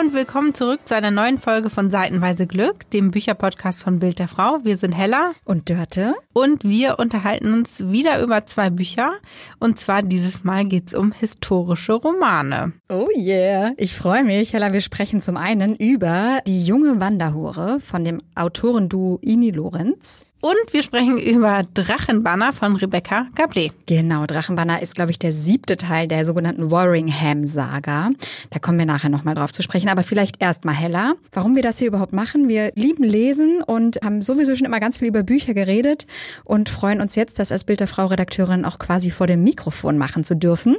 Und willkommen zurück zu einer neuen Folge von Seitenweise Glück, dem Bücherpodcast von Bild der Frau. Wir sind Hella und Dörte und wir unterhalten uns wieder über zwei Bücher. Und zwar dieses Mal geht's um historische Romane. Oh yeah, ich freue mich. Hella, wir sprechen zum einen über Die junge Wanderhure von dem Autorenduo Ini Lorenz. Und wir sprechen über Drachenbanner von Rebecca Gablé. Genau, Drachenbanner ist, glaube ich, der siebte Teil der sogenannten Warringham-Saga. Da kommen wir nachher nochmal drauf zu sprechen. Aber vielleicht erst mal heller, warum wir das hier überhaupt machen. Wir lieben Lesen und haben sowieso schon immer ganz viel über Bücher geredet und freuen uns jetzt, das als Bild der Frau Redakteurin auch quasi vor dem Mikrofon machen zu dürfen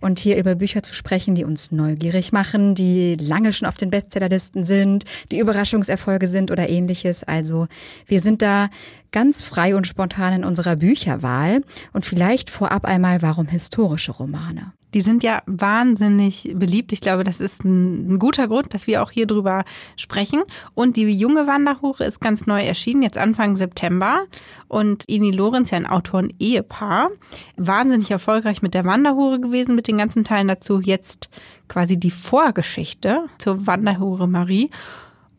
und hier über Bücher zu sprechen, die uns neugierig machen, die lange schon auf den Bestsellerlisten sind, die Überraschungserfolge sind oder ähnliches. Also wir sind da ganz frei und spontan in unserer Bücherwahl und vielleicht vorab einmal, warum historische Romane? Die sind ja wahnsinnig beliebt. Ich glaube, das ist ein, ein, guter Grund, dass wir auch hier drüber sprechen. Und die junge Wanderhure ist ganz neu erschienen, jetzt Anfang September. Und Ini Lorenz, ja ein Autoren-Ehepaar, wahnsinnig erfolgreich mit der Wanderhure gewesen, mit den ganzen Teilen dazu. Jetzt quasi die Vorgeschichte zur Wanderhure Marie.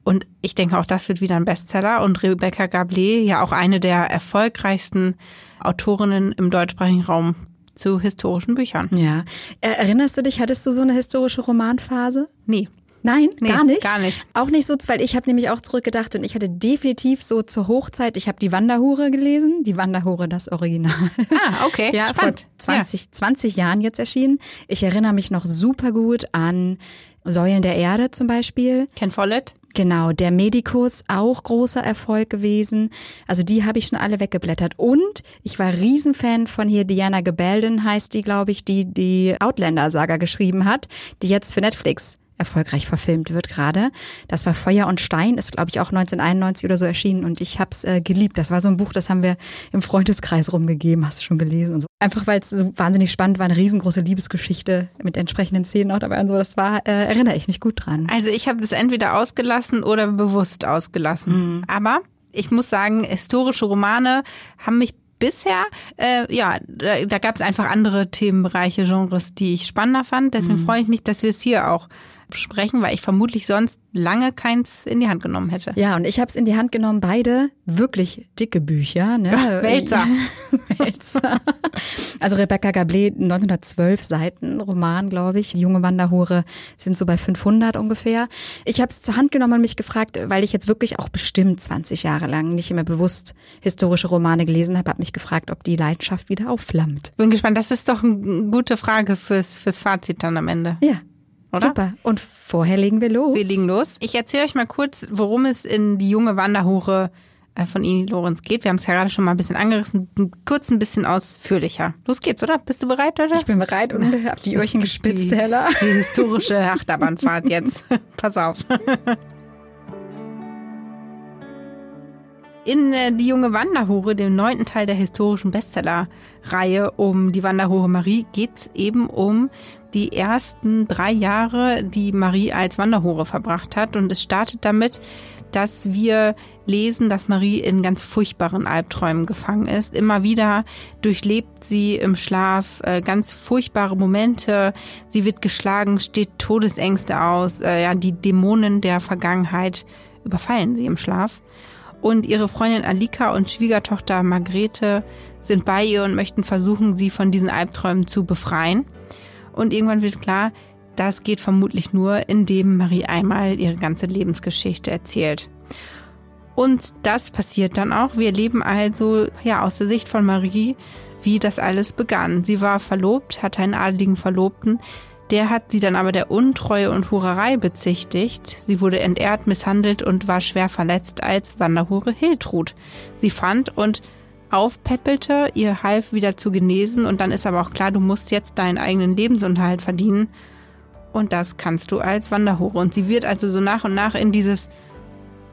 Und ich denke, auch das wird wieder ein Bestseller. Und Rebecca Gablé, ja auch eine der erfolgreichsten Autorinnen im deutschsprachigen Raum zu historischen Büchern. Ja. Erinnerst du dich, hattest du so eine historische Romanphase? Nee. Nein, nee, gar nicht. Gar nicht. Auch nicht so, weil ich habe nämlich auch zurückgedacht und ich hatte definitiv so zur Hochzeit, ich habe die Wanderhure gelesen, die Wanderhure das Original. Ah, okay. ja, Spannend. vor 20, ja. 20 Jahren jetzt erschienen. Ich erinnere mich noch super gut an Säulen der Erde zum Beispiel. Ken Follett. Genau, der Medikus auch großer Erfolg gewesen. Also die habe ich schon alle weggeblättert. Und ich war Riesenfan von hier Diana Gebelden heißt die, glaube ich, die die Outlander-Saga geschrieben hat, die jetzt für Netflix erfolgreich verfilmt wird gerade. Das war Feuer und Stein, ist glaube ich auch 1991 oder so erschienen und ich habe es äh, geliebt. Das war so ein Buch, das haben wir im Freundeskreis rumgegeben, hast du schon gelesen und so. Einfach weil es so wahnsinnig spannend war, eine riesengroße Liebesgeschichte mit entsprechenden Szenen auch dabei und so. Das war, äh, erinnere ich mich gut dran. Also ich habe das entweder ausgelassen oder bewusst ausgelassen. Mhm. Aber ich muss sagen, historische Romane haben mich bisher, äh, ja, da, da gab es einfach andere Themenbereiche, Genres, die ich spannender fand. Deswegen mhm. freue ich mich, dass wir es hier auch sprechen, weil ich vermutlich sonst lange keins in die Hand genommen hätte. Ja, und ich habe es in die Hand genommen, beide wirklich dicke Bücher. Ne? Ja, Wälzer. Wälzer. Also Rebecca Gablé, 1912 Seiten, Roman, glaube ich. Die junge Wanderhure sind so bei 500 ungefähr. Ich habe es zur Hand genommen und mich gefragt, weil ich jetzt wirklich auch bestimmt 20 Jahre lang nicht immer bewusst historische Romane gelesen habe, habe mich gefragt, ob die Leidenschaft wieder aufflammt. Bin gespannt. Das ist doch eine gute Frage fürs, fürs Fazit dann am Ende. Ja, oder? Super. Und vorher legen wir los. Wir legen los. Ich erzähle euch mal kurz, worum es in die junge Wanderhure äh, von Ini Lorenz geht. Wir haben es ja gerade schon mal ein bisschen angerissen, kurz ein bisschen ausführlicher. Los geht's, oder? Bist du bereit, oder? Ich bin bereit und habe die Öhrchen gespitzt, Hella. Die historische Achterbahnfahrt jetzt. Pass auf. In äh, Die junge Wanderhure, dem neunten Teil der historischen Bestseller-Reihe um die Wanderhure Marie, geht's eben um die ersten drei Jahre, die Marie als Wanderhure verbracht hat. Und es startet damit, dass wir lesen, dass Marie in ganz furchtbaren Albträumen gefangen ist. Immer wieder durchlebt sie im Schlaf äh, ganz furchtbare Momente. Sie wird geschlagen, steht Todesängste aus. Äh, ja, die Dämonen der Vergangenheit überfallen sie im Schlaf und ihre Freundin Alika und Schwiegertochter Margrete sind bei ihr und möchten versuchen, sie von diesen Albträumen zu befreien. Und irgendwann wird klar, das geht vermutlich nur, indem Marie einmal ihre ganze Lebensgeschichte erzählt. Und das passiert dann auch. Wir erleben also ja aus der Sicht von Marie, wie das alles begann. Sie war verlobt, hatte einen adeligen Verlobten, der hat sie dann aber der Untreue und Hurerei bezichtigt. Sie wurde entehrt, misshandelt und war schwer verletzt als Wanderhure Hiltrud. Sie fand und aufpeppelte, ihr half wieder zu genesen und dann ist aber auch klar, du musst jetzt deinen eigenen Lebensunterhalt verdienen. Und das kannst du als Wanderhure. Und sie wird also so nach und nach in dieses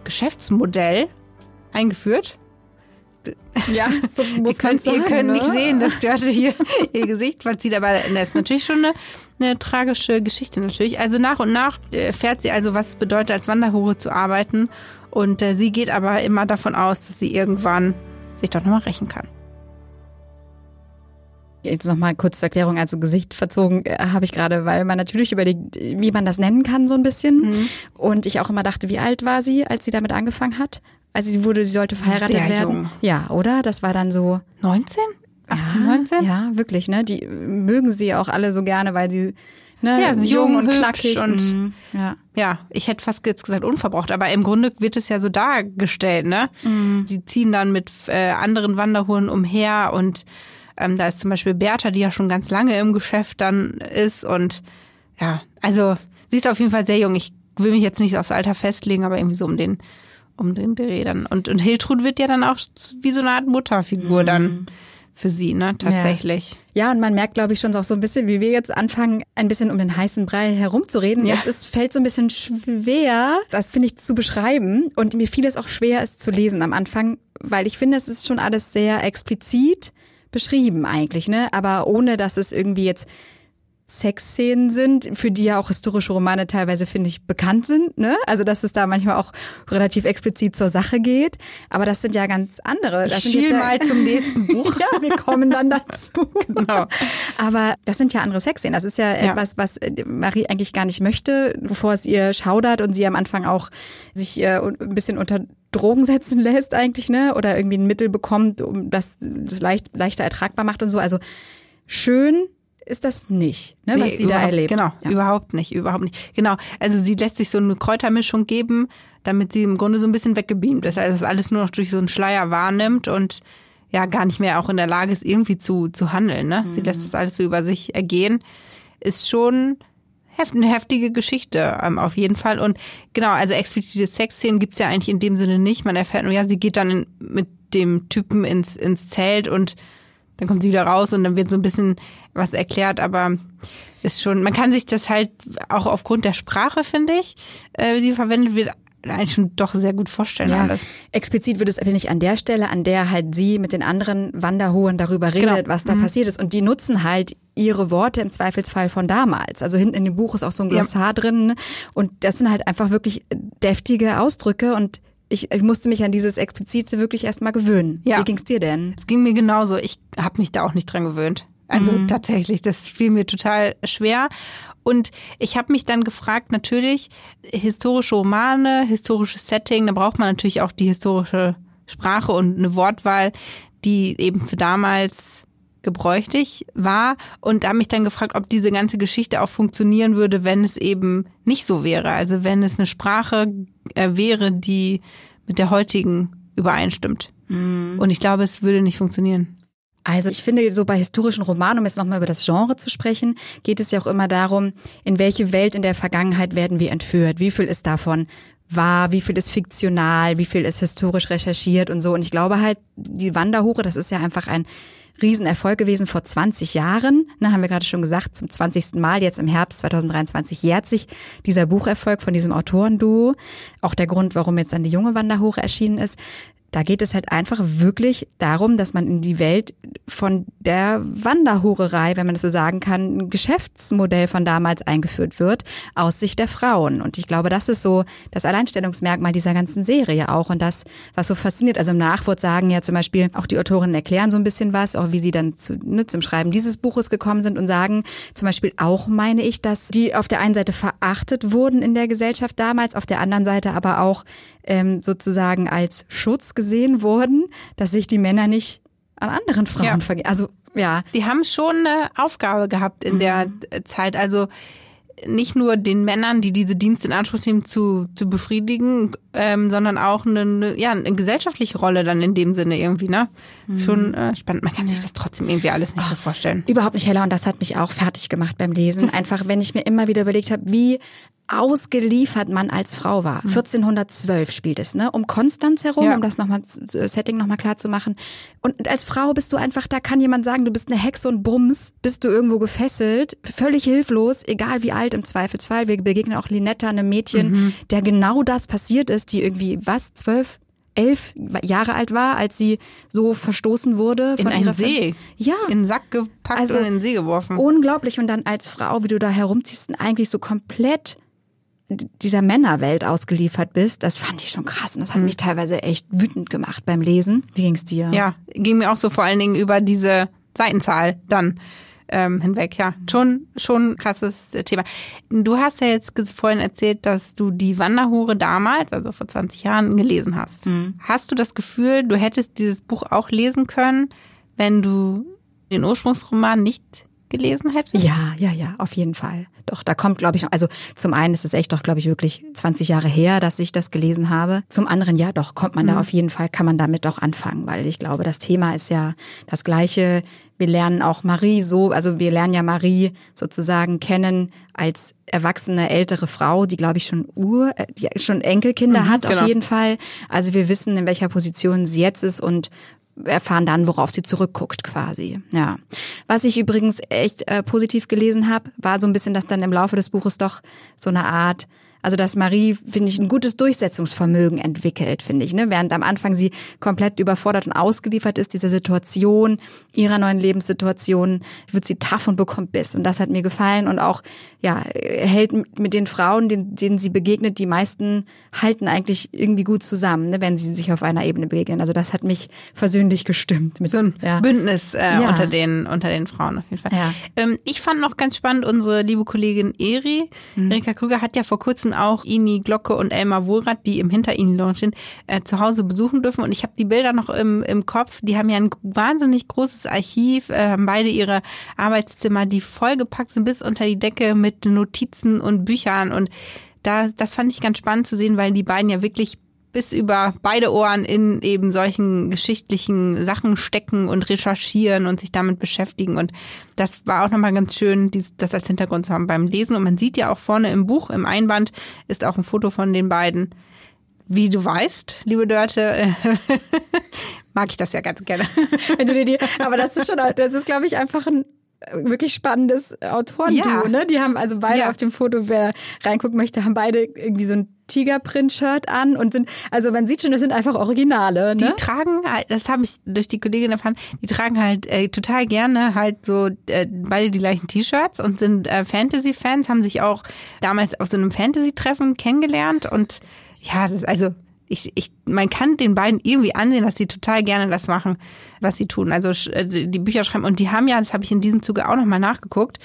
Geschäftsmodell eingeführt, Ja, so muss ihr könnt, sagen, ihr könnt ne? nicht sehen, dass Dörte hier ihr Gesicht verzieht, aber das ist natürlich schon eine, eine tragische Geschichte natürlich. Also nach und nach erfährt sie also, was es bedeutet, als Wanderhure zu arbeiten. Und äh, sie geht aber immer davon aus, dass sie irgendwann sich doch nochmal rächen kann. Jetzt nochmal kurz zur Erklärung, also Gesicht verzogen äh, habe ich gerade, weil man natürlich überlegt, wie man das nennen kann so ein bisschen. Mhm. Und ich auch immer dachte, wie alt war sie, als sie damit angefangen hat? Also sie wurde, sie sollte verheiratet Sehr werden. jung. Ja, oder? Das war dann so. 19? 18, ja, 19? Ja, wirklich, ne? Die mögen sie auch alle so gerne, weil sie ne, Ja, jung jung, und knackig und- mhm, ja. Ja, ich hätte fast jetzt gesagt unverbraucht, aber im Grunde wird es ja so dargestellt, ne? Sie ziehen dann mit äh, anderen Wanderhuren umher und ähm, da ist zum Beispiel Bertha, die ja schon ganz lange im Geschäft dann ist und ja, also sie ist auf jeden Fall sehr jung. Ich will mich jetzt nicht aufs Alter festlegen, aber irgendwie so um den um den Dreh dann. Und, und Hiltrud wird ja dann auch wie so eine Art Mutterfigur dann für sie, ne? Tatsächlich. Ja, und man merkt, glaube ich, schon auch so ein bisschen, wie wir jetzt anfangen, ein bisschen um den heißen Brei herumzureden. Ja. Es ist, fällt so ein bisschen schwer, das finde ich zu beschreiben. Und mir fiel es auch schwer, es zu lesen am Anfang, weil ich finde, es ist schon alles sehr explizit beschrieben eigentlich, ne? Aber ohne, dass es irgendwie jetzt Sexszenen sind, für die ja auch historische Romane teilweise, finde ich, bekannt sind. Ne? Also dass es da manchmal auch relativ explizit zur Sache geht. Aber das sind ja ganz andere. Das Ich sind ja, mal zum nächsten Buch. ja, wir kommen dann dazu. Genau. Aber das sind ja andere Sexszenen. Das ist ja, Ja. etwas, was äh, Marie eigentlich gar nicht möchte, bevor es ihr schaudert und sie am Anfang auch sich äh, ein bisschen unter Drogen setzen lässt eigentlich, ne? Oder irgendwie ein Mittel bekommt, um das, das leicht, leichter ertragbar macht und so. Also schön ist das nicht, ne, was Nee, sie da überhaupt- erlebt. Genau, Ja. überhaupt nicht, überhaupt nicht. Genau, also sie lässt sich so eine Kräutermischung geben, damit sie im Grunde so ein bisschen weggebeamt ist. Also das alles nur noch durch so einen Schleier wahrnimmt und ja gar nicht mehr auch in der Lage ist, irgendwie zu, zu handeln. Ne? Sie lässt das alles so über sich ergehen. Ist schon heft, eine heftige Geschichte, ähm, auf jeden Fall. Und genau, also explizite Sexszenen gibt's ja eigentlich in dem Sinne nicht. Man erfährt nur, ja, sie geht dann in, mit dem Typen ins, ins Zelt und dann kommt sie wieder raus und dann wird so ein bisschen was erklärt, aber ist schon, man kann sich das halt auch aufgrund der Sprache, finde ich, äh, die verwendet wird, eigentlich schon doch sehr gut vorstellen Ja, alles. explizit wird es, finde ich, an der Stelle, an der halt sie mit den anderen Wanderhohen darüber redet, Genau. was da passiert ist. Und die nutzen halt ihre Worte im Zweifelsfall von damals. Also hinten in dem Buch ist auch so ein Ja. Glossar drin. ne? Und das sind halt einfach wirklich deftige Ausdrücke und ich, ich musste mich an dieses Explizite wirklich erstmal gewöhnen. Ja. Wie ging's dir denn? Es ging mir genauso. Ich habe mich da auch nicht dran gewöhnt. Also Mhm. tatsächlich, das fiel mir total schwer. Und ich habe mich dann gefragt, natürlich, historische Romane, historisches Setting, da braucht man natürlich auch die historische Sprache und eine Wortwahl, die eben für damals gebräuchlich war. Und habe mich dann gefragt, ob diese ganze Geschichte auch funktionieren würde, wenn es eben nicht so wäre. Also wenn es eine Sprache äh, wäre, die mit der heutigen übereinstimmt. Und ich glaube, es würde nicht funktionieren. Also ich finde, so bei historischen Romanen, um jetzt nochmal über das Genre zu sprechen, geht es ja auch immer darum, in welche Welt in der Vergangenheit werden wir entführt? Wie viel ist davon wahr? Wie viel ist fiktional? Wie viel ist historisch recherchiert und so? Und ich glaube halt, die Wanderhure, das ist ja einfach ein Riesenerfolg gewesen vor 20 Jahren. Ne, haben wir gerade schon gesagt, zum 20. Mal jetzt im Herbst 2023 jährt sich dieser Bucherfolg von diesem Autorenduo. Auch der Grund, warum jetzt dann die junge Wanderhure erschienen ist. Da geht es halt einfach wirklich darum, dass man in die Welt von der Wanderhurerei, wenn man das so sagen kann, ein Geschäftsmodell von damals eingeführt wird, aus Sicht der Frauen. Und ich glaube, das ist so das Alleinstellungsmerkmal dieser ganzen Serie auch und das, was so fasziniert. Also im Nachwort sagen ja zum Beispiel auch die Autorinnen erklären so ein bisschen was, auch wie sie dann zu, ne, zum Schreiben dieses Buches gekommen sind und sagen zum Beispiel auch, meine ich, dass die auf der einen Seite verachtet wurden in der Gesellschaft damals, auf der anderen Seite aber auch ähm, sozusagen als Schutz gesehen wurden, dass sich die Männer nicht an anderen Frauen Ja. vergehen. Also ja, Die haben schon eine Aufgabe gehabt in der äh, Zeit. Also nicht nur den Männern, die diese Dienste in Anspruch nehmen, zu, zu befriedigen, ähm, sondern auch eine, ja, eine gesellschaftliche Rolle dann in dem Sinne irgendwie, ne? Ist Schon äh, spannend. Man kann sich das trotzdem irgendwie alles nicht so vorstellen. Überhaupt nicht heller und das hat mich auch fertig gemacht beim Lesen. Einfach, wenn ich mir immer wieder überlegt habe, wie ausgeliefert man als Frau war. 1412 spielt es, ne? Um Konstanz herum, Ja. um das nochmal, Setting nochmal klar zu machen. Und als Frau bist du einfach, da kann jemand sagen, du bist eine Hexe und Bums, bist du irgendwo gefesselt, völlig hilflos, egal wie alt im Zweifelsfall. Wir begegnen auch Linetta, einem Mädchen, der genau das passiert ist, die irgendwie, was, zwölf elf Jahre alt war, als sie so verstoßen wurde. In einen See. Ja. In den Sack gepackt also, und in den See geworfen. Unglaublich. Und dann als Frau, wie du da herumziehst und eigentlich so komplett dieser Männerwelt ausgeliefert bist, das fand ich schon krass. Und das hat mhm. mich teilweise echt wütend gemacht beim Lesen. Wie ging's dir? Ja, ging mir auch so vor allen Dingen über diese Seitenzahl dann ähm, hinweg. Ja, schon, schon krasses Thema. Du hast ja jetzt vorhin erzählt, dass du die Wanderhure damals, also vor 20 Jahren, gelesen hast. Mhm. Hast du das Gefühl, du hättest dieses Buch auch lesen können, wenn du den Ursprungsroman nicht gelesen hätte? Ja, ja, ja, auf jeden Fall. Doch, da kommt, glaube ich, noch, also zum einen ist es echt doch, glaube ich, wirklich 20 Jahre her, dass ich das gelesen habe. Zum anderen, ja, doch, kommt man mhm. da auf jeden Fall, kann man damit doch anfangen, weil ich glaube, das Thema ist ja das gleiche. Wir lernen auch Marie so, also wir lernen ja Marie sozusagen kennen als erwachsene ältere Frau, die glaube ich schon Ur, äh, die schon Enkelkinder mhm, hat genau. auf jeden Fall. Also wir wissen, in welcher Position sie jetzt ist und erfahren dann, worauf sie zurückguckt quasi. Ja. Was ich übrigens echt äh, positiv gelesen habe, war so ein bisschen, dass dann im Laufe des Buches doch so eine Art also dass Marie, finde ich, ein gutes Durchsetzungsvermögen entwickelt, finde ich. Ne? Während am Anfang sie komplett überfordert und ausgeliefert ist, dieser Situation, ihrer neuen Lebenssituation, wird sie tough und bekommt Biss. Und das hat mir gefallen. Und auch, ja, hält mit den Frauen, denen, denen sie begegnet, die meisten halten eigentlich irgendwie gut zusammen, ne? wenn sie sich auf einer Ebene begegnen. Also das hat mich versöhnlich gestimmt. Mit, so ein ja. Bündnis äh, ja. unter, den, unter den Frauen auf jeden Fall. Ja. Ähm, ich fand noch ganz spannend, unsere liebe Kollegin Eri, mhm. Erika Krüger, hat ja vor kurzem durften auch Ini Glocke und Elmar Wohlrath, die im Hinter ihnen Lounge äh, zu Hause besuchen dürfen. Und ich habe die Bilder noch im, im Kopf. Die haben ja ein wahnsinnig großes Archiv, äh, haben beide ihre Arbeitszimmer, die vollgepackt sind bis unter die Decke mit Notizen und Büchern. Und da, das fand ich ganz spannend zu sehen, weil die beiden ja wirklich bis über beide Ohren in eben solchen geschichtlichen Sachen stecken und recherchieren und sich damit beschäftigen. Und das war auch nochmal ganz schön, das als Hintergrund zu haben beim Lesen. Und man sieht ja auch vorne im Buch, im Einband, ist auch ein Foto von den beiden. Wie du weißt, liebe Dörte, mag ich das ja ganz gerne. Wenn du dir die, aber das ist schon, das ist, glaube ich, einfach ein wirklich spannendes Autorenduo, ja. ne? Die haben also beide ja. auf dem Foto, wer reingucken möchte, haben beide irgendwie so ein Tigerprint-Shirt an und sind, also man sieht schon, das sind einfach Originale. Ne? Die tragen, halt, das habe ich durch die Kollegin erfahren, die tragen halt äh, total gerne halt so äh, beide die gleichen T-Shirts und sind äh, Fantasy-Fans, haben sich auch damals auf so einem Fantasy-Treffen kennengelernt und ja, das, also ich, ich, man kann den beiden irgendwie ansehen, dass sie total gerne das machen, was sie tun. Also äh, die Bücher schreiben. Und die haben ja, das habe ich in diesem Zuge auch nochmal nachgeguckt,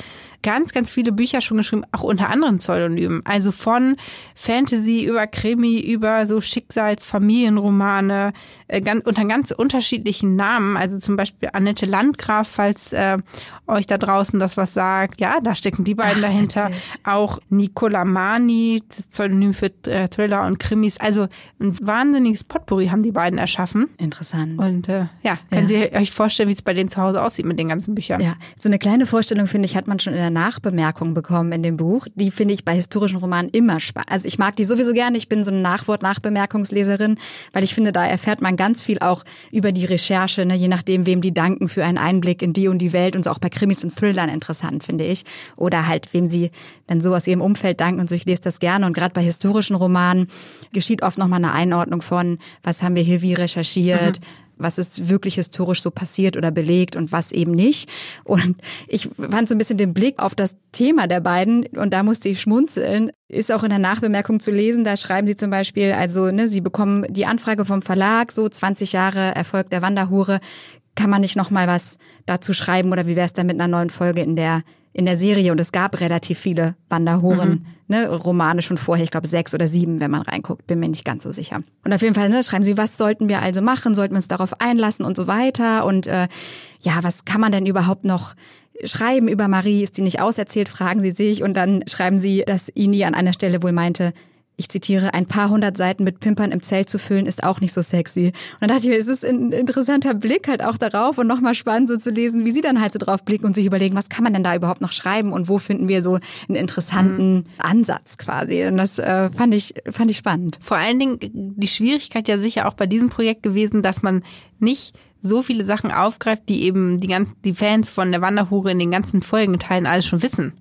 ganz, ganz viele Bücher schon geschrieben, auch unter anderen Pseudonymen. Also von Fantasy über Krimi, über so Schicksalsfamilienromane, äh, ganz, unter ganz unterschiedlichen Namen. Also zum Beispiel Annette Landgraf, falls äh, euch da draußen das was sagt. Ja, da stecken die beiden Ach, dahinter. Witzig. Auch Nicola Mani, das Pseudonym für äh, Thriller und Krimis. Also ein wahnsinniges Potpourri haben die beiden erschaffen. Interessant. Und äh, ja, können ja. Sie euch vorstellen, wie es bei denen zu Hause aussieht mit den ganzen Büchern? Ja, so eine kleine Vorstellung, finde ich, hat man schon in der Nachbemerkung bekommen in dem Buch. Die finde ich bei historischen Romanen immer spannend. Also ich mag die sowieso gerne. Ich bin so eine Nachwort-Nachbemerkungsleserin, weil ich finde, da erfährt man ganz viel auch über die Recherche, ne? je nachdem, wem die danken für einen Einblick in die und die Welt und so auch bei Krimis und Thrillern interessant, finde ich. Oder halt, wem sie dann so aus ihrem Umfeld danken und so. Ich lese das gerne. Und gerade bei historischen Romanen geschieht oft nochmal eine Einordnung von, was haben wir hier wie recherchiert, mhm was ist wirklich historisch so passiert oder belegt und was eben nicht. Und ich fand so ein bisschen den Blick auf das Thema der beiden und da musste ich schmunzeln. Ist auch in der Nachbemerkung zu lesen, da schreiben sie zum Beispiel, also ne, sie bekommen die Anfrage vom Verlag, so 20 Jahre Erfolg der Wanderhure, kann man nicht noch mal was dazu schreiben oder wie wäre es dann mit einer neuen Folge in der in der Serie und es gab relativ viele Wanderhuren, mhm. ne, Romane schon vorher, ich glaube sechs oder sieben, wenn man reinguckt, bin mir nicht ganz so sicher. Und auf jeden Fall ne, schreiben sie, was sollten wir also machen, sollten wir uns darauf einlassen und so weiter? Und äh, ja, was kann man denn überhaupt noch schreiben über Marie, ist die nicht auserzählt, fragen sie sich. Und dann schreiben sie, dass Ini an einer Stelle wohl meinte, ich zitiere, ein paar hundert Seiten mit Pimpern im Zelt zu füllen, ist auch nicht so sexy. Und dann dachte ich mir, es ist ein interessanter Blick halt auch darauf und nochmal spannend so zu lesen, wie sie dann halt so drauf blicken und sich überlegen, was kann man denn da überhaupt noch schreiben und wo finden wir so einen interessanten mhm. Ansatz quasi. Und das äh, fand ich, fand ich spannend. Vor allen Dingen die Schwierigkeit ja sicher auch bei diesem Projekt gewesen, dass man nicht so viele Sachen aufgreift, die eben die ganzen, die Fans von der Wanderhure in den ganzen Folgenteilen alles schon wissen.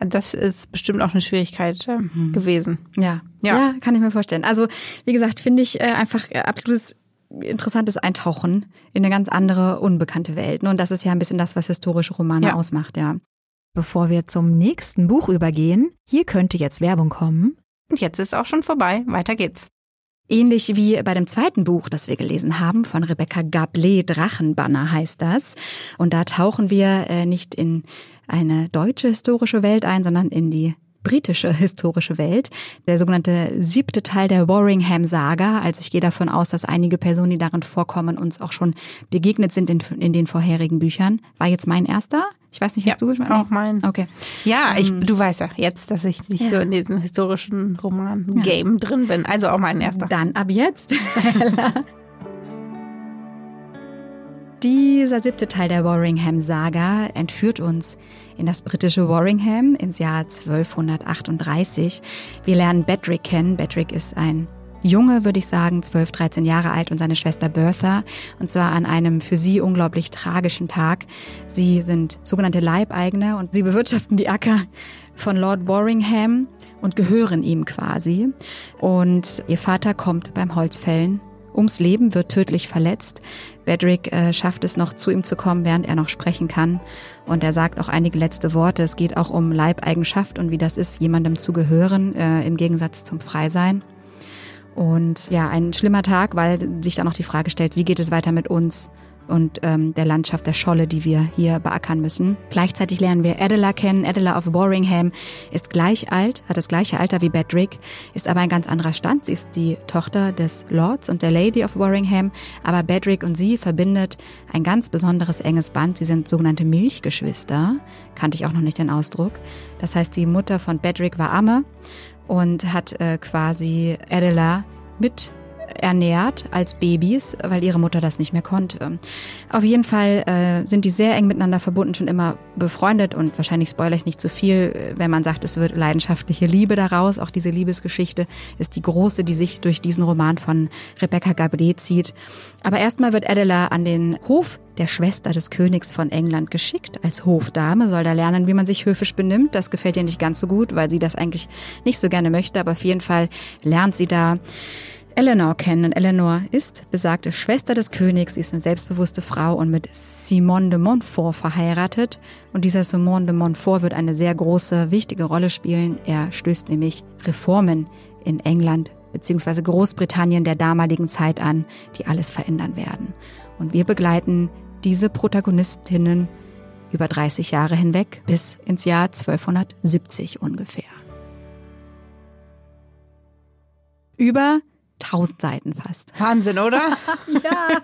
Das ist bestimmt auch eine Schwierigkeit äh, mhm. gewesen. Ja. ja. ja, kann ich mir vorstellen. Also wie gesagt, finde ich äh, einfach äh, absolutes interessantes Eintauchen in eine ganz andere, unbekannte Welt. Und das ist ja ein bisschen das, was historische Romane ja. ausmacht, ja. Bevor wir zum nächsten Buch übergehen, hier könnte jetzt Werbung kommen. Und jetzt ist auch schon vorbei. Weiter geht's. Ähnlich wie bei dem zweiten Buch, das wir gelesen haben, von Rebecca Gablé, Drachenbanner heißt das. Und da tauchen wir äh, nicht in eine deutsche historische Welt ein, sondern in die britische historische Welt. Der sogenannte siebte Teil der Warringham-Saga. Also ich gehe davon aus, dass einige Personen, die darin vorkommen, uns auch schon begegnet sind in, in den vorherigen Büchern. War jetzt mein erster? Ich weiß nicht, hast ja, du geschmeckt? Auch mein. Okay. Ja, ich, ähm, du weißt ja jetzt, dass ich nicht ja. so in diesem historischen Roman-Game ja. drin bin. Also auch mein erster. Dann ab jetzt. Dieser siebte Teil der Warringham-Saga entführt uns in das britische Warringham ins Jahr 1238. Wir lernen Bedrick kennen. Bedrick ist ein Junge, würde ich sagen, 12, 13 Jahre alt und seine Schwester Bertha. Und zwar an einem für sie unglaublich tragischen Tag. Sie sind sogenannte Leibeigene und sie bewirtschaften die Acker von Lord Warringham und gehören ihm quasi. Und ihr Vater kommt beim Holzfällen ums Leben, wird tödlich verletzt. Bedrick äh, schafft es noch zu ihm zu kommen, während er noch sprechen kann. Und er sagt auch einige letzte Worte. Es geht auch um Leibeigenschaft und wie das ist, jemandem zu gehören, äh, im Gegensatz zum Freisein. Und ja, ein schlimmer Tag, weil sich dann noch die Frage stellt, wie geht es weiter mit uns? Und ähm, der Landschaft der Scholle, die wir hier beackern müssen. Gleichzeitig lernen wir Adela kennen. Adela of Warringham ist gleich alt, hat das gleiche Alter wie Bedrick, ist aber ein ganz anderer Stand. Sie ist die Tochter des Lords und der Lady of Warringham, aber Bedrick und sie verbindet ein ganz besonderes enges Band. Sie sind sogenannte Milchgeschwister, kannte ich auch noch nicht den Ausdruck. Das heißt, die Mutter von Bedrick war Amme und hat äh, quasi Adela mit ernährt als Babys, weil ihre Mutter das nicht mehr konnte. Auf jeden Fall äh, sind die sehr eng miteinander verbunden, schon immer befreundet und wahrscheinlich spoilere ich nicht zu viel, wenn man sagt, es wird leidenschaftliche Liebe daraus. Auch diese Liebesgeschichte ist die große, die sich durch diesen Roman von Rebecca Gablé zieht. Aber erstmal wird Adela an den Hof der Schwester des Königs von England geschickt. Als Hofdame soll da lernen, wie man sich höfisch benimmt. Das gefällt ihr nicht ganz so gut, weil sie das eigentlich nicht so gerne möchte. Aber auf jeden Fall lernt sie da Eleanor kennen. Und Eleanor ist besagte Schwester des Königs. Sie ist eine selbstbewusste Frau und mit Simon de Montfort verheiratet. Und dieser Simon de Montfort wird eine sehr große, wichtige Rolle spielen. Er stößt nämlich Reformen in England bzw. Großbritannien der damaligen Zeit an, die alles verändern werden. Und wir begleiten diese Protagonistinnen über 30 Jahre hinweg bis ins Jahr 1270 ungefähr. Über tausend Seiten fast. Wahnsinn, oder? ja.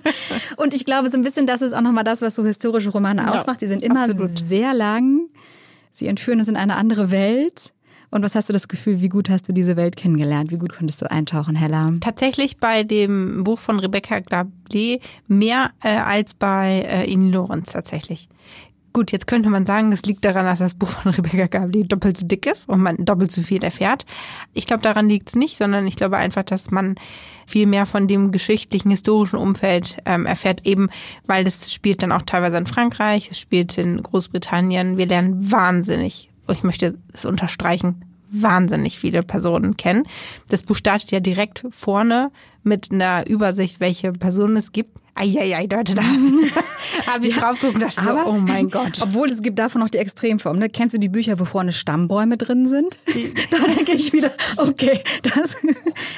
Und ich glaube, so ein bisschen, das ist auch nochmal das, was so historische Romane ja, ausmacht. Die sind immer absolut. sehr lang. Sie entführen uns in eine andere Welt. Und was hast du das Gefühl, wie gut hast du diese Welt kennengelernt? Wie gut konntest du eintauchen, Hella? Tatsächlich bei dem Buch von Rebecca Glablé mehr äh, als bei äh, Ihnen Lorenz tatsächlich. Gut, jetzt könnte man sagen, es liegt daran, dass das Buch von Rebecca Gabli doppelt so dick ist und man doppelt so viel erfährt. Ich glaube, daran liegt es nicht, sondern ich glaube einfach, dass man viel mehr von dem geschichtlichen, historischen Umfeld ähm, erfährt, eben weil das spielt dann auch teilweise in Frankreich, es spielt in Großbritannien. Wir lernen wahnsinnig, und ich möchte es unterstreichen, wahnsinnig viele Personen kennen. Das Buch startet ja direkt vorne mit einer Übersicht, welche Personen es gibt. Eieiei, Leute, da habe ich ja, drauf geguckt und dachte so, oh mein Gott. Obwohl es gibt davon noch die Extremform. Ne? Kennst du die Bücher, wo vorne Stammbäume drin sind? da denke ich wieder, okay, das,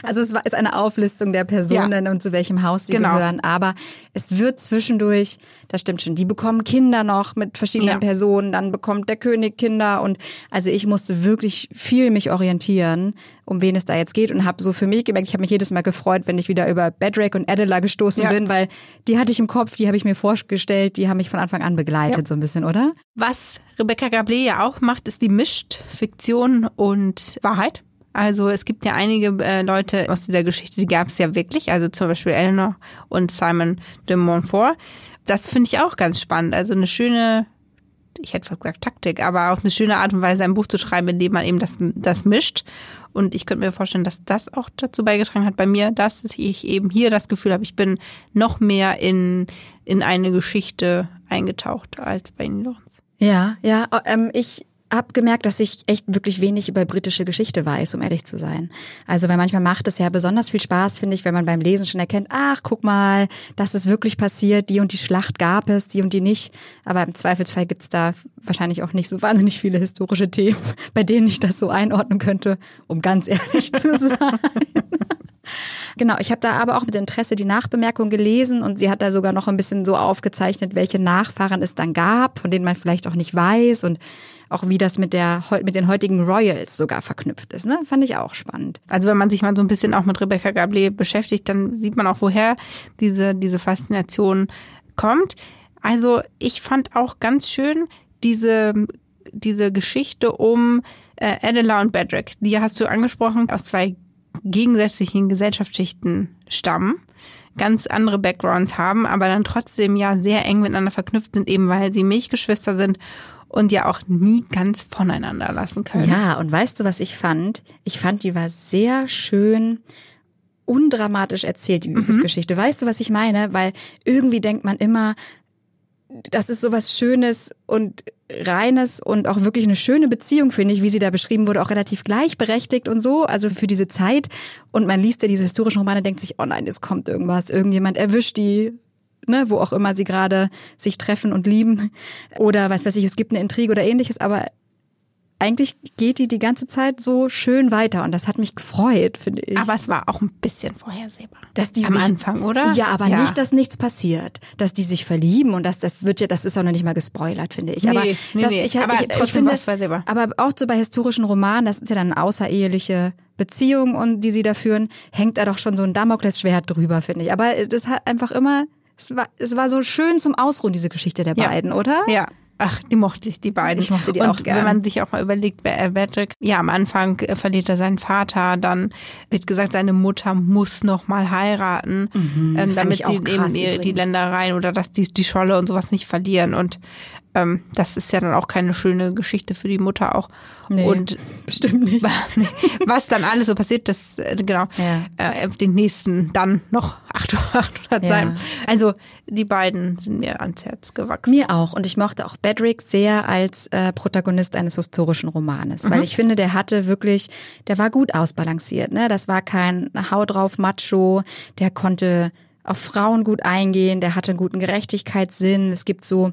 also es ist eine Auflistung der Personen ja. und zu welchem Haus sie genau. gehören. Aber es wird zwischendurch, das stimmt schon, die bekommen Kinder noch mit verschiedenen ja. Personen, dann bekommt der König Kinder und also ich musste wirklich viel mich orientieren, um wen es da jetzt geht und habe so für mich gemerkt, ich habe mich jedes Mal gefreut, wenn ich wieder über Bedrick und Adela gestoßen ja. bin, weil die hatte ich im Kopf, die habe ich mir vorgestellt, die haben mich von Anfang an begleitet ja. so ein bisschen, oder? Was Rebecca Gablé ja auch macht, ist die mischt Fiktion und Wahrheit. Also es gibt ja einige äh, Leute aus dieser Geschichte, die gab es ja wirklich, also zum Beispiel Eleanor und Simon de Montfort. Das finde ich auch ganz spannend. Also eine schöne ich hätte fast gesagt Taktik, aber auf eine schöne Art und Weise ein Buch zu schreiben, in dem man eben das, das mischt. Und ich könnte mir vorstellen, dass das auch dazu beigetragen hat bei mir, dass ich eben hier das Gefühl habe, ich bin noch mehr in, in eine Geschichte eingetaucht als bei Ihnen, Lorenz. Ja, ja, ähm, ich habe gemerkt, dass ich echt wirklich wenig über britische Geschichte weiß, um ehrlich zu sein. Also weil manchmal macht es ja besonders viel Spaß, finde ich, wenn man beim Lesen schon erkennt, ach, guck mal, das ist wirklich passiert, die und die Schlacht gab es, die und die nicht. Aber im Zweifelsfall gibt's da wahrscheinlich auch nicht so wahnsinnig viele historische Themen, bei denen ich das so einordnen könnte, um ganz ehrlich zu sein. Genau, ich habe da aber auch mit Interesse die Nachbemerkung gelesen und sie hat da sogar noch ein bisschen so aufgezeichnet, welche Nachfahren es dann gab, von denen man vielleicht auch nicht weiß und auch wie das mit der mit den heutigen Royals sogar verknüpft ist, ne? Fand ich auch spannend. Also wenn man sich mal so ein bisschen auch mit Rebecca Gablé beschäftigt, dann sieht man auch, woher diese diese Faszination kommt. Also ich fand auch ganz schön diese diese Geschichte um äh, Adela und Bedrick. Die hast du angesprochen aus zwei gegensätzlichen Gesellschaftsschichten stammen, ganz andere Backgrounds haben, aber dann trotzdem ja sehr eng miteinander verknüpft sind, eben weil sie Milchgeschwister sind und ja auch nie ganz voneinander lassen können. Ja, und weißt du, was ich fand? Ich fand, die war sehr schön undramatisch erzählt, die Liebesgeschichte. Mhm. Weißt du, was ich meine? Weil irgendwie denkt man immer, das ist sowas Schönes und reines und auch wirklich eine schöne Beziehung, finde ich, wie sie da beschrieben wurde, auch relativ gleichberechtigt und so, also für diese Zeit. Und man liest ja diese historischen Romane, denkt sich, oh nein, jetzt kommt irgendwas, irgendjemand erwischt die, ne, wo auch immer sie gerade sich treffen und lieben. Oder was weiß ich, es gibt eine Intrige oder ähnliches, aber eigentlich geht die die ganze Zeit so schön weiter und das hat mich gefreut, finde ich. Aber es war auch ein bisschen vorhersehbar. Dass die Am sich, Anfang, oder? Ja, aber ja. nicht, dass nichts passiert. Dass die sich verlieben und das, das wird ja, das ist auch noch nicht mal gespoilert, finde ich. Aber, nee, nee, dass nee. Ich, aber ich, trotzdem ich finde, vorhersehbar. Aber auch so bei historischen Romanen, das ist ja dann eine außereheliche Beziehung und die sie da führen, hängt da doch schon so ein Damoklesschwert drüber, finde ich. Aber das hat einfach immer, es war, es war so schön zum Ausruhen, diese Geschichte der Ja. beiden, oder? Ja. Ach, die mochte ich, die beiden. Ich mochte die und auch gern. wenn man sich auch mal überlegt, Patrick, ja, am Anfang äh, verliert er seinen Vater, dann wird gesagt, seine Mutter muss noch mal heiraten, ähm, Mhm, fand damit sie eben die. Ländereien oder dass die, die Scholle und sowas nicht verlieren. Und ähm, das ist ja dann auch keine schöne Geschichte für die Mutter auch. Nee, Und bestimmt nicht. was dann alles so passiert, das, äh, genau, Ja. äh, auf den nächsten dann noch 800 Ja. sein. Also die beiden sind mir ans Herz gewachsen. Mir auch. Und ich mochte auch Bedrick sehr als äh, Protagonist eines historischen Romanes. Weil ich finde, der hatte wirklich, der war gut ausbalanciert. Ne? Das war kein Hau drauf Macho. Der konnte auf Frauen gut eingehen. Der hatte einen guten Gerechtigkeitssinn. Es gibt so,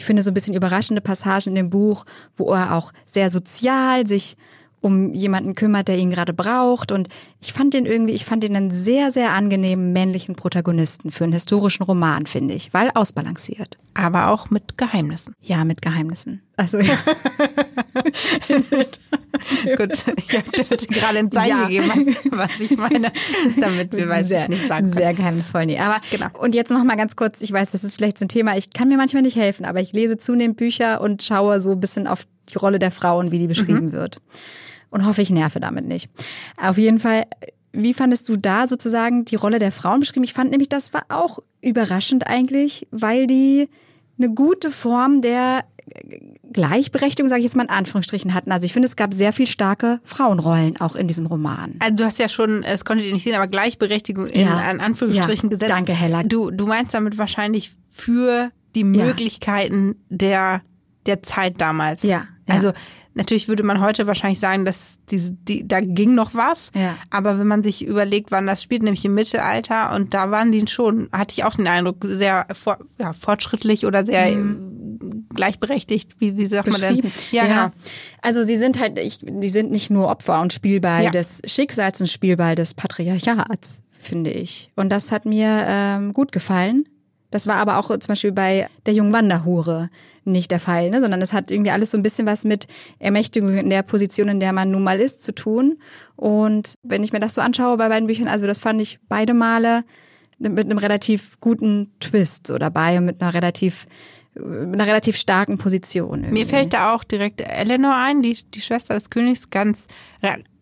ich finde, so ein bisschen überraschende Passagen in dem Buch, wo er auch sehr sozial sich um jemanden kümmert, der ihn gerade braucht. Und ich fand den irgendwie, ich fand den einen sehr, sehr angenehmen männlichen Protagonisten für einen historischen Roman, finde ich, weil ausbalanciert. Aber auch mit Geheimnissen. Ja, mit Geheimnissen. Also ja. Gut, ich habe dir gerade ein Zeichen Ja. gegeben, was, ich meine, damit wir weiß sehr, nicht sagen können. sehr geheimnisvoll. Nee. Aber Genau. und jetzt noch mal ganz kurz. Ich weiß, das ist vielleicht so ein Thema. Ich kann mir manchmal nicht helfen, aber ich lese zunehmend Bücher und schaue so ein bisschen auf die Rolle der Frauen, wie die beschrieben Mhm. wird. Und hoffe, ich nerve damit nicht. Auf jeden Fall. Wie fandest du da sozusagen die Rolle der Frauen beschrieben? Ich fand nämlich, das war auch überraschend eigentlich, weil die eine gute Form der Gleichberechtigung, sage ich jetzt mal in Anführungsstrichen, hatten. Also ich finde, es gab sehr viel starke Frauenrollen auch in diesem Roman. Also du hast ja schon, es konntet ihr nicht sehen, aber Gleichberechtigung in Ja. an Anführungsstrichen Ja. gesetzt. Danke, Hella. Du, du meinst damit wahrscheinlich für die Möglichkeiten der, der Zeit damals. Ja, ja. Also natürlich würde man heute wahrscheinlich sagen, dass diese, die, da ging noch was. Ja. Aber wenn man sich überlegt, wann das spielt, nämlich im Mittelalter, und da waren die schon, hatte ich auch den Eindruck, sehr for, ja, fortschrittlich oder sehr äh, gleichberechtigt, wie, wie sagt man denn? Mhm. beschrieben. Ja, genau. Also sie sind halt, ich, die sind nicht nur Opfer und Spielball Ja. des Schicksals und Spielball des Patriarchats, finde ich. Und das hat mir ähm, gut gefallen. Das war aber auch zum Beispiel bei der jungen Wanderhure nicht der Fall, ne? sondern es hat irgendwie alles so ein bisschen was mit Ermächtigung in der Position, in der man nun mal ist, zu tun. Und wenn ich mir das so anschaue bei beiden Büchern, also das fand ich beide Male mit einem relativ guten Twist so dabei und mit einer relativ einer relativ starken Position. Mir irgendwie. fällt da auch direkt Eleanor ein, die, die Schwester des Königs, ganz,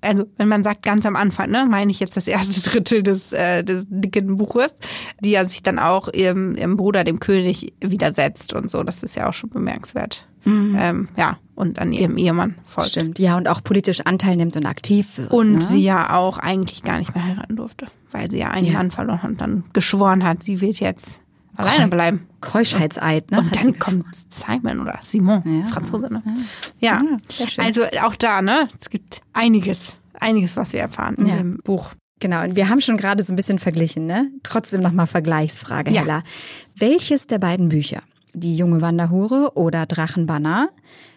also wenn man sagt ganz am Anfang, ne, meine ich jetzt das erste Drittel des, äh, des dicken Buches, die ja sich dann auch ihrem, ihrem Bruder, dem König, widersetzt und so. Das ist ja auch schon bemerkenswert. Ähm, ja, und an ihrem Ehemann folgt. Stimmt, ja, und auch politisch Anteil nimmt und aktiv wird. Und ne? sie ja auch eigentlich gar nicht mehr heiraten durfte, weil sie ja einen Ja. Mann verloren hat und dann geschworen hat, sie wird jetzt alleine bleiben. Keuschheitseid, ne? Und Hat dann kommt Simon oder Simon, Ja. Franzose, ne? Ja, Ja, also auch da, ne? Es gibt einiges, einiges, was wir erfahren in dem Buch. Genau, und wir haben schon gerade so ein bisschen verglichen, ne? Trotzdem nochmal Vergleichsfrage. Hella. Welches der beiden Bücher, Die junge Wanderhure oder Drachenbanner,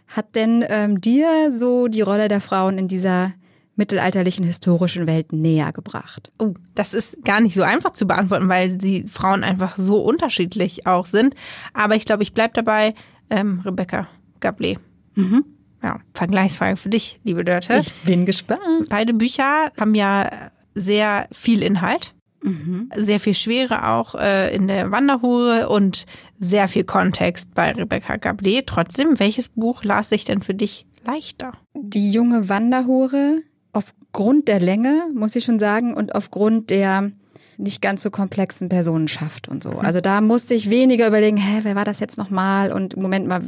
hat denn ähm, dir so die Rolle der Frauen in dieser mittelalterlichen historischen Welt näher gebracht? Oh, das ist gar nicht so einfach zu beantworten, weil die Frauen einfach so unterschiedlich auch sind. Aber ich glaube, ich bleib dabei, ähm, Rebecca Gablé. Ja, Vergleichsfrage für dich, liebe Dörte. Ich bin gespannt. Beide Bücher haben ja sehr viel Inhalt. Sehr viel Schwere auch äh, in der Wanderhure und sehr viel Kontext bei Rebecca Gablé. Trotzdem, welches Buch las sich denn für dich leichter? Die junge Wanderhure, aufgrund der Länge, muss ich schon sagen, und aufgrund der nicht ganz so komplexen Personenschaft und so. Also da musste ich weniger überlegen, hä, wer war das jetzt nochmal? Und Moment mal,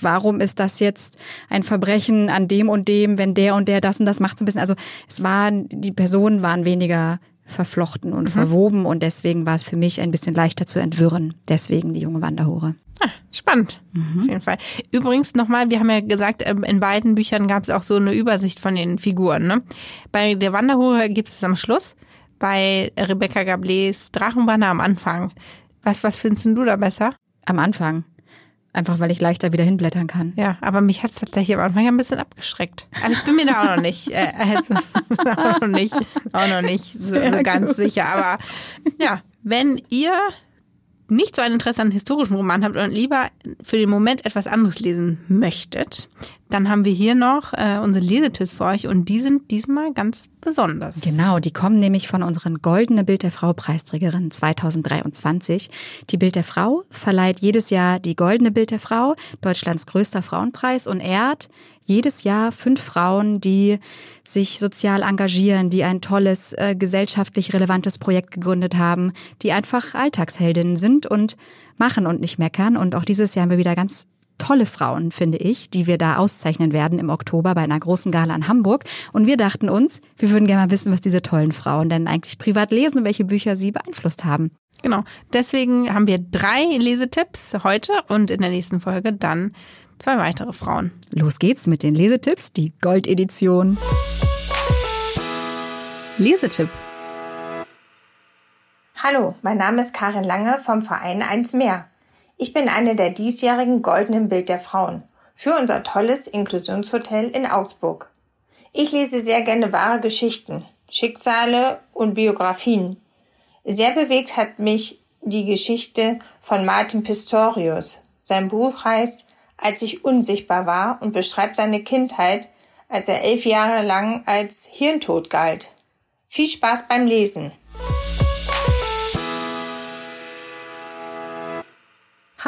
warum ist das jetzt ein Verbrechen an dem und dem, wenn der und der das und das macht so ein bisschen. Also es waren, die Personen waren weniger verflochten und verwoben und deswegen war es für mich ein bisschen leichter zu entwirren. Deswegen die junge Wanderhure. Ah, spannend, auf jeden Fall. Übrigens nochmal, wir haben ja gesagt, ähm, in beiden Büchern gab es auch so eine Übersicht von den Figuren. Ne? Bei der Wanderhure gibt es am Schluss, bei Rebecca Gablés Drachenbanner am Anfang. Was, was findest du da besser? Am Anfang. Einfach weil ich leichter wieder hinblättern kann. Ja, aber mich hat es tatsächlich am Anfang ein bisschen abgeschreckt. Aber ich bin mir da auch noch nicht, äh, also, auch noch nicht, auch noch nicht so, so ganz sicher. Aber ja, wenn ihr nicht so ein Interesse an historischen Roman habt und lieber für den Moment etwas anderes lesen möchtet, dann haben wir hier noch äh, unsere Lesetipps für euch und die sind diesmal ganz besonders. Genau, die kommen nämlich von unseren Goldene Bild der Frau Preisträgerin 2023. Die Bild der Frau verleiht jedes Jahr die Goldene Bild der Frau, Deutschlands größter Frauenpreis und ehrt jedes Jahr fünf Frauen, die sich sozial engagieren, die ein tolles, äh, gesellschaftlich relevantes Projekt gegründet haben, die einfach Alltagsheldinnen sind und machen und nicht meckern. Und auch dieses Jahr haben wir wieder ganz tolle Frauen, finde ich, die wir da auszeichnen werden im Oktober bei einer großen Gala in Hamburg. Und wir dachten uns, wir würden gerne mal wissen, was diese tollen Frauen denn eigentlich privat lesen und welche Bücher sie beeinflusst haben. Genau. Deswegen haben wir drei Lesetipps heute und in der nächsten Folge dann zwei weitere Frauen. Los geht's mit den Lesetipps, die Goldedition. Lesetipp. Hallo, mein Name ist Karin Lange vom Verein Eins Mehr. Ich bin eine der diesjährigen Goldenen Bild der Frauen für unser tolles Inklusionshotel in Augsburg. Ich lese sehr gerne wahre Geschichten, Schicksale und Biografien. Sehr bewegt hat mich die Geschichte von Martin Pistorius. Sein Buch heißt Als ich unsichtbar war und beschreibt seine Kindheit, als er elf Jahre lang als Hirntod galt. Viel Spaß beim Lesen.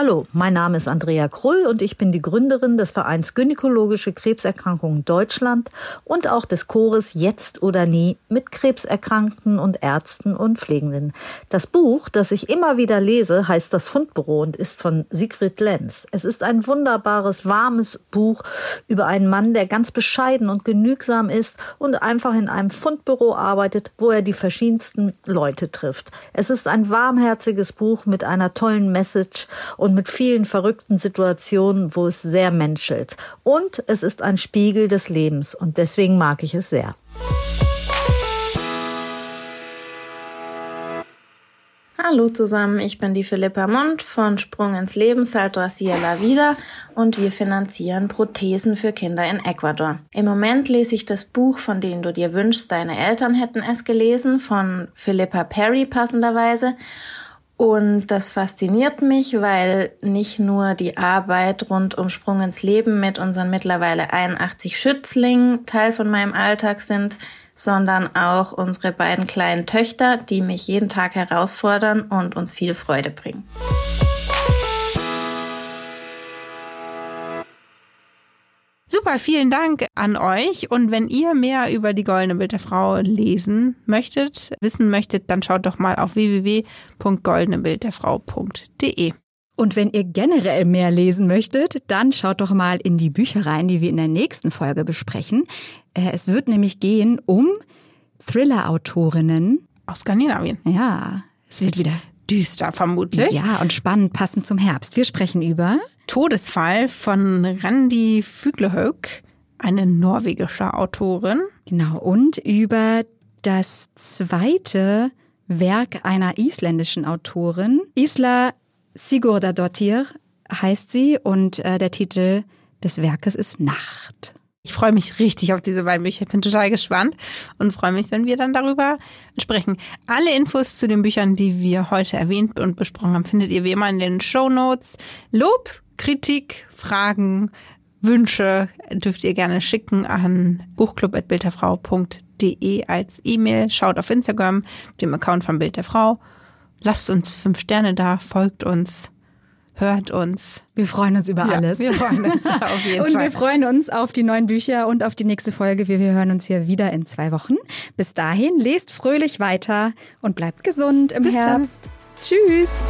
Hallo, mein Name ist Andrea Krull und ich bin die Gründerin des Vereins Gynäkologische Krebserkrankungen Deutschland und auch des Chores Jetzt oder Nie mit Krebserkrankten und Ärzten und Pflegenden. Das Buch, das ich immer wieder lese, heißt Das Fundbüro und ist von Siegfried Lenz. Es ist ein wunderbares, warmes Buch über einen Mann, der ganz bescheiden und genügsam ist und einfach in einem Fundbüro arbeitet, wo er die verschiedensten Leute trifft. Es ist ein warmherziges Buch mit einer tollen Message und mit vielen verrückten Situationen, wo es sehr menschelt. Und es ist ein Spiegel des Lebens und deswegen mag ich es sehr. Hallo zusammen, ich bin die Philippa Mond von Sprung ins Leben Salto Hacia la Vida und wir finanzieren Prothesen für Kinder in Ecuador. Im Moment lese ich das Buch, von dem du dir wünschst, deine Eltern hätten es gelesen, von Philippa Perry passenderweise. Und das fasziniert mich, weil nicht nur die Arbeit rund um Sprung ins Leben mit unseren mittlerweile 81 Schützlingen Teil von meinem Alltag sind, sondern auch unsere beiden kleinen Töchter, die mich jeden Tag herausfordern und uns viel Freude bringen. Super, vielen Dank an euch. Und wenn ihr mehr über die Goldene Bild der Frau lesen möchtet, wissen möchtet, dann schaut doch mal auf www.goldenebildderfrau.de. Und wenn ihr generell mehr lesen möchtet, dann schaut doch mal in die Bücher rein, die wir in der nächsten Folge besprechen. Äh, Es wird nämlich gehen um Thriller-Autorinnen. Aus Skandinavien. Ja, es wird wieder düster vermutlich. Ja, und spannend, passend zum Herbst. Wir sprechen über Todesfall von Randi Füglehög, eine norwegische Autorin. Genau, und über das zweite Werk einer isländischen Autorin. Isla Sigurdardottir heißt sie und äh, der Titel des Werkes ist Nacht. Ich freue mich richtig auf diese beiden Bücher. Ich bin total gespannt und freue mich, wenn wir dann darüber sprechen. Alle Infos zu den Büchern, die wir heute erwähnt und besprochen haben, findet ihr wie immer in den Show Notes. Lob, Kritik, Fragen, Wünsche dürft ihr gerne schicken an buchclub.bildderfrau.de als E-Mail. Schaut auf Instagram, dem Account von Bild der Frau. Lasst uns fünf Sterne da, folgt uns hört uns. Wir freuen uns über ja, alles. Wir freuen uns auf jeden und Fall. wir freuen uns auf die neuen Bücher und auf die nächste Folge. Wir, wir hören uns hier wieder in zwei Wochen. Bis dahin, lest fröhlich weiter und bleibt gesund im Bis Herbst. Dann. Tschüss.